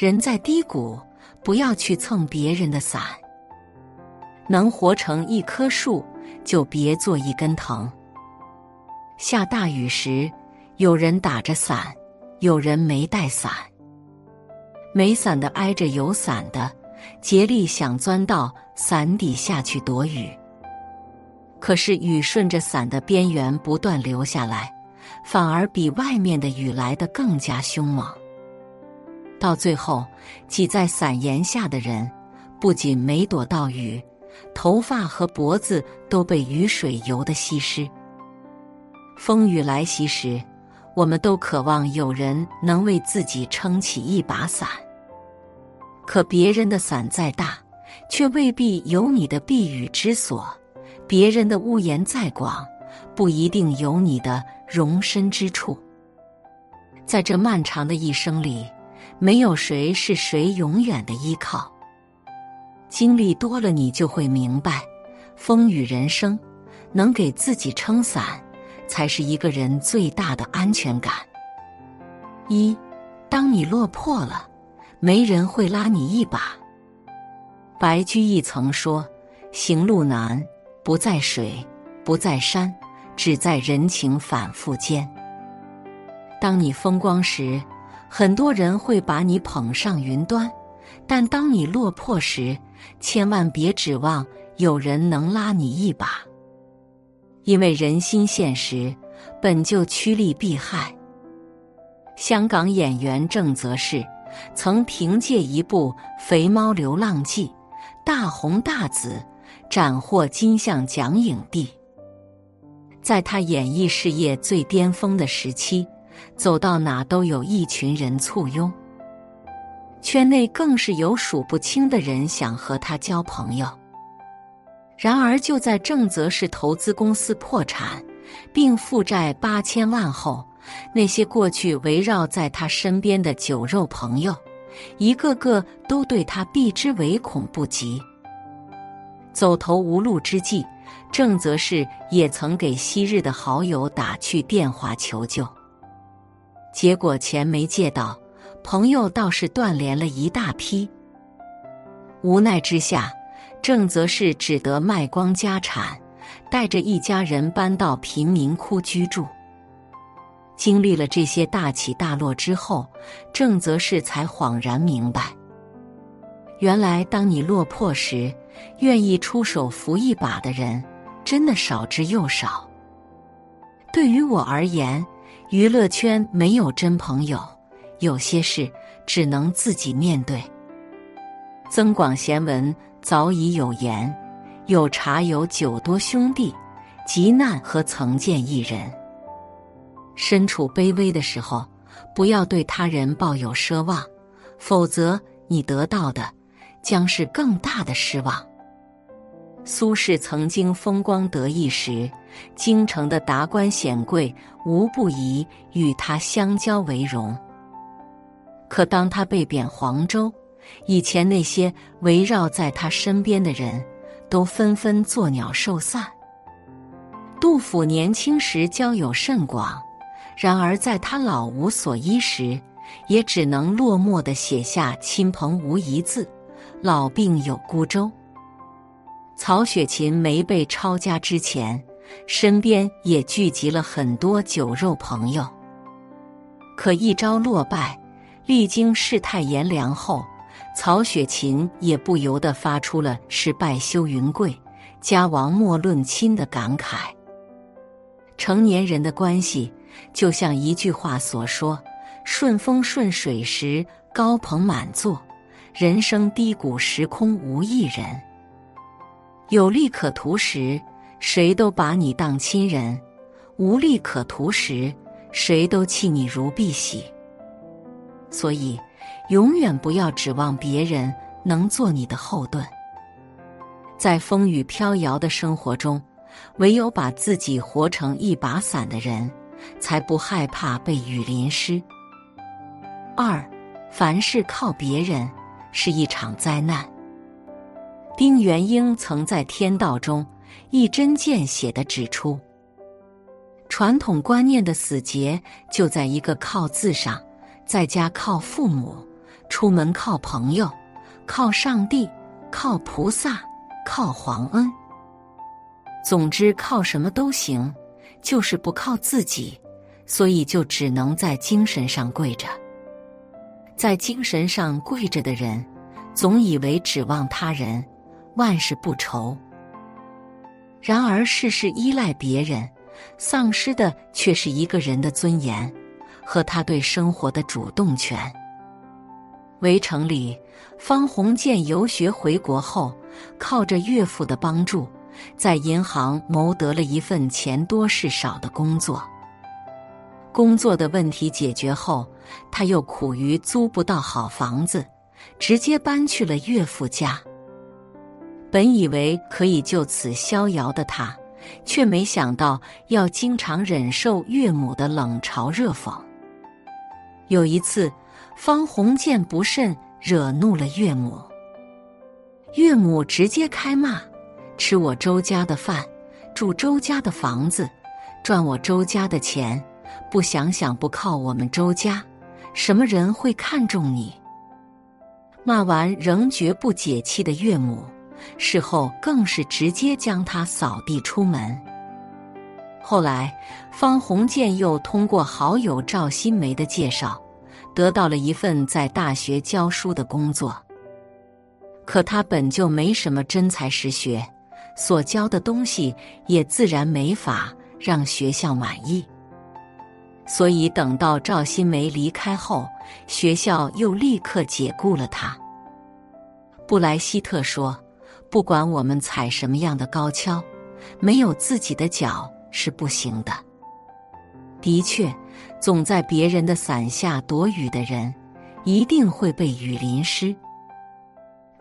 人在低谷，不要去蹭别人的伞。能活成一棵树，就别做一根藤。下大雨时，有人打着伞，有人没带伞。没伞的挨着有伞的，竭力想钻到伞底下去躲雨。可是雨顺着伞的边缘不断流下来，反而比外面的雨来得更加凶猛。到最后，挤在伞檐下的人，不仅没躲到雨，头发和脖子都被雨水游得稀湿。风雨来袭时，我们都渴望有人能为自己撑起一把伞。可别人的伞再大，却未必有你的避雨之所；别人的屋檐再广，不一定有你的容身之处。在这漫长的一生里，没有谁是谁永远的依靠。经历多了，你就会明白，风雨人生，能给自己撑伞。才是一个人最大的安全感。一，当你落魄了，没人会拉你一把。白居易曾说：“行路难，不在水，不在山，只在人情反复间。”当你风光时，很多人会把你捧上云端；但当你落魄时，千万别指望有人能拉你一把。因为人心现实，本就趋利避害。香港演员郑则仕曾凭借一部《肥猫流浪记》大红大紫，斩获金像奖影帝。在他演艺事业最巅峰的时期，走到哪都有一群人簇拥，圈内更是有数不清的人想和他交朋友。然而，就在郑则仕投资公司破产，并负债八千万后，那些过去围绕在他身边的酒肉朋友，一个个都对他避之唯恐不及。走投无路之际，郑则仕也曾给昔日的好友打去电话求救，结果钱没借到，朋友倒是断联了一大批。无奈之下。郑则仕只得卖光家产，带着一家人搬到贫民窟居住。经历了这些大起大落之后，郑则仕才恍然明白：原来当你落魄时，愿意出手扶一把的人，真的少之又少。对于我而言，娱乐圈没有真朋友，有些事只能自己面对。增广贤文。早已有言：“有茶有酒多兄弟，急难和曾见一人。”身处卑微的时候，不要对他人抱有奢望，否则你得到的将是更大的失望。苏轼曾经风光得意时，京城的达官显贵无不以与他相交为荣。可当他被贬黄州，以前那些围绕在他身边的人，都纷纷作鸟兽散。杜甫年轻时交友甚广，然而在他老无所依时，也只能落寞地写下“亲朋无一字，老病有孤舟”。曹雪芹没被抄家之前，身边也聚集了很多酒肉朋友。可一朝落败，历经世态炎凉后。曹雪芹也不由得发出了“是败休云贵，家亡莫论亲”的感慨。成年人的关系，就像一句话所说：“顺风顺水时，高朋满座；人生低谷时，空无一人。有利可图时，谁都把你当亲人；无利可图时，谁都弃你如敝屣。”所以。永远不要指望别人能做你的后盾。在风雨飘摇的生活中，唯有把自己活成一把伞的人，才不害怕被雨淋湿。二，凡事靠别人是一场灾难。丁元英曾在《天道》中一针见血地指出，传统观念的死结就在一个“靠”字上，在家靠父母。出门靠朋友，靠上帝，靠菩萨，靠皇恩。总之，靠什么都行，就是不靠自己，所以就只能在精神上跪着。在精神上跪着的人，总以为指望他人，万事不愁。然而，事事依赖别人，丧失的却是一个人的尊严和他对生活的主动权。围城里，方鸿渐游学回国后，靠着岳父的帮助。在银行谋得了一份钱多事少的工作。工作的问题解决后，他又苦于租不到好房子，直接搬去了岳父家。本以为可以就此逍遥的他，却没想到要经常忍受岳母的冷嘲热讽。有一次，方鸿渐不慎惹怒了岳母，岳母直接开骂。吃我周家的饭，住周家的房子，赚我周家的钱，不想想不靠我们周家，什么人会看重你？骂完仍绝不解气的岳母，事后更是直接将他扫地出门。后来，方鸿渐又通过好友赵新梅的介绍，得到了一份在大学教书的工作。可他本就没什么真才实学。所教的东西也自然没法让学校满意，所以等到赵新梅离开后，学校又立刻解雇了他。布莱希特说：“不管我们踩什么样的高跷，没有自己的脚是不行的。”的确，总在别人的伞下躲雨的人，一定会被雨淋湿；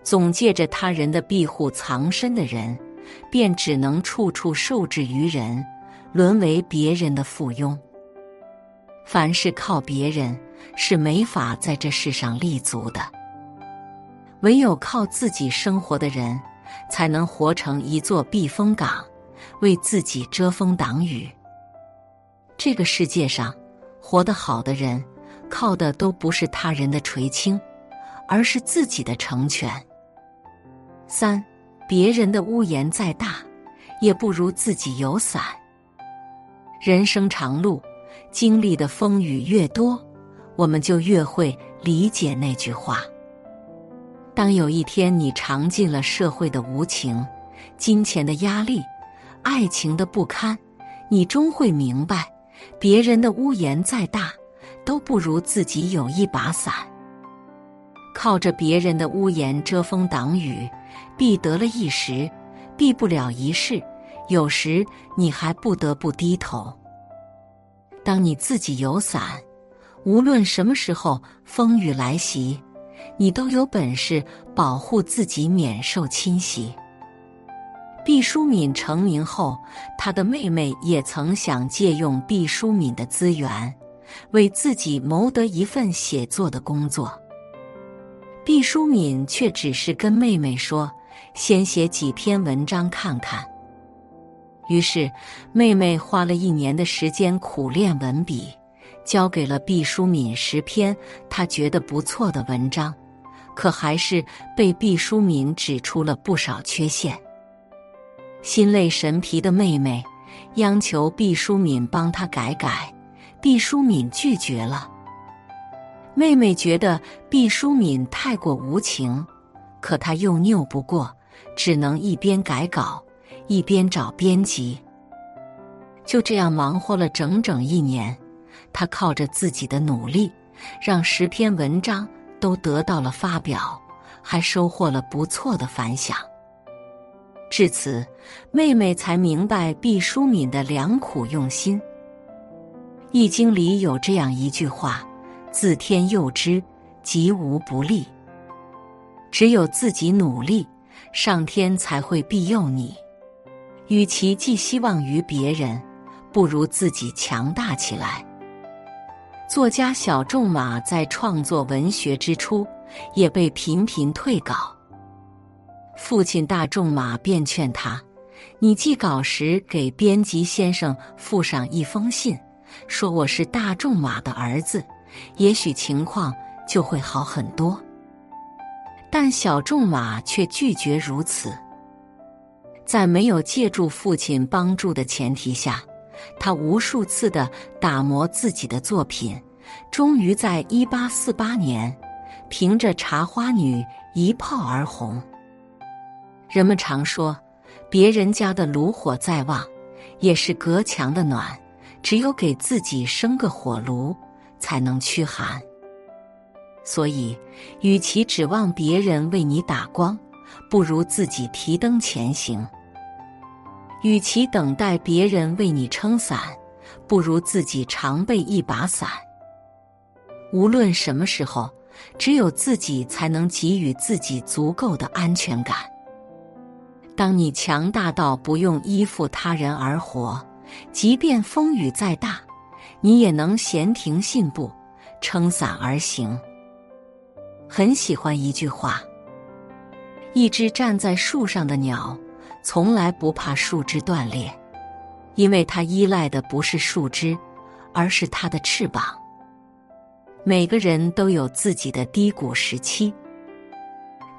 总借着他人的庇护藏身的人。便只能处处受制于人，沦为别人的附庸。凡是靠别人，是没法在这世上立足的。唯有靠自己生活的人，才能活成一座避风港，为自己遮风挡雨。这个世界上，活得好的人，靠的都不是他人的垂青，而是自己的成全。三。别人的屋檐再大，也不如自己有伞。人生长路，经历的风雨越多，我们就越会理解那句话：当有一天你尝尽了社会的无情、金钱的压力、爱情的不堪，你终会明白，别人的屋檐再大，都不如自己有一把伞。靠着别人的屋檐遮风挡雨。避得了一时，避不了一世。有时你还不得不低头。当你自己有伞，无论什么时候风雨来袭，你都有本事保护自己免受侵袭。毕淑敏成名后，她的妹妹也曾想借用毕淑敏的资源，为自己谋得一份写作的工作。毕淑敏却只是跟妹妹说。先写几篇文章看看。于是，妹妹花了一年的时间苦练文笔，交给了毕淑敏十篇她觉得不错的文章，可还是被毕淑敏指出了不少缺陷。心累神疲的妹妹央求毕淑敏帮她改改，毕淑敏拒绝了。妹妹觉得毕淑敏太过无情，可她又拗不过。只能一边改稿，一边找编辑。就这样忙活了整整一年，他靠着自己的努力，让十篇文章都得到了发表，还收获了不错的反响。至此，妹妹才明白毕淑敏的良苦用心。《易经》里有这样一句话：“自天佑之，吉无不利。”只有自己努力。上天才会庇佑你。与其寄希望于别人，不如自己强大起来。作家小仲马在创作文学之初，也被频频退稿。父亲大仲马便劝他：“你寄稿时，给编辑先生附上一封信，说我是大仲马的儿子，也许情况就会好很多。但小仲马却拒绝如此。在没有借助父亲帮助的前提下，他无数次的打磨自己的作品，终于在一八四八年，凭着《茶花女》一炮而红。人们常说，别人家的炉火再旺，也是隔墙的暖；只有给自己生个火炉，才能驱寒。所以，与其指望别人为你打光，不如自己提灯前行；与其等待别人为你撑伞，不如自己常备一把伞。无论什么时候，只有自己才能给予自己足够的安全感。当你强大到不用依附他人而活，即便风雨再大，你也能闲庭信步，撑伞而行。很喜欢一句话：一只站在树上的鸟，从来不怕树枝断裂，因为它依赖的不是树枝，而是它的翅膀。每个人都有自己的低谷时期，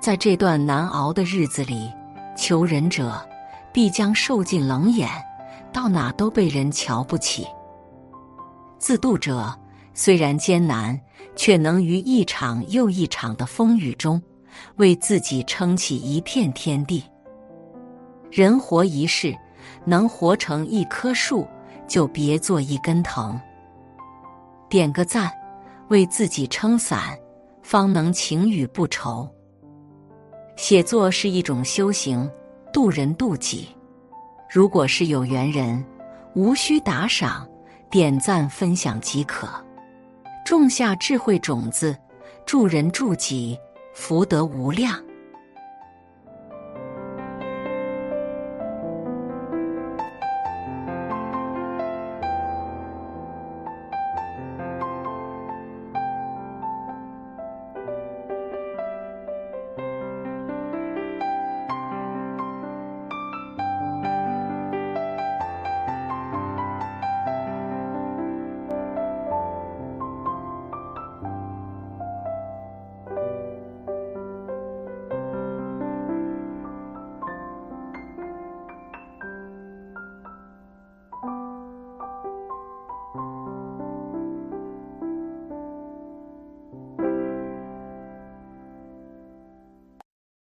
在这段难熬的日子里。求人者必将受尽冷眼，到哪都被人瞧不起。自渡者虽然艰难，却能于一场又一场的风雨中，为自己撑起一片天地。人活一世，能活成一棵树，就别做一根藤。点个赞，为自己撑伞，方能晴雨不愁。写作是一种修行，渡人渡己。如果是有缘人，无需打赏，点赞分享即可。种下智慧种子，助人助己，福德无量。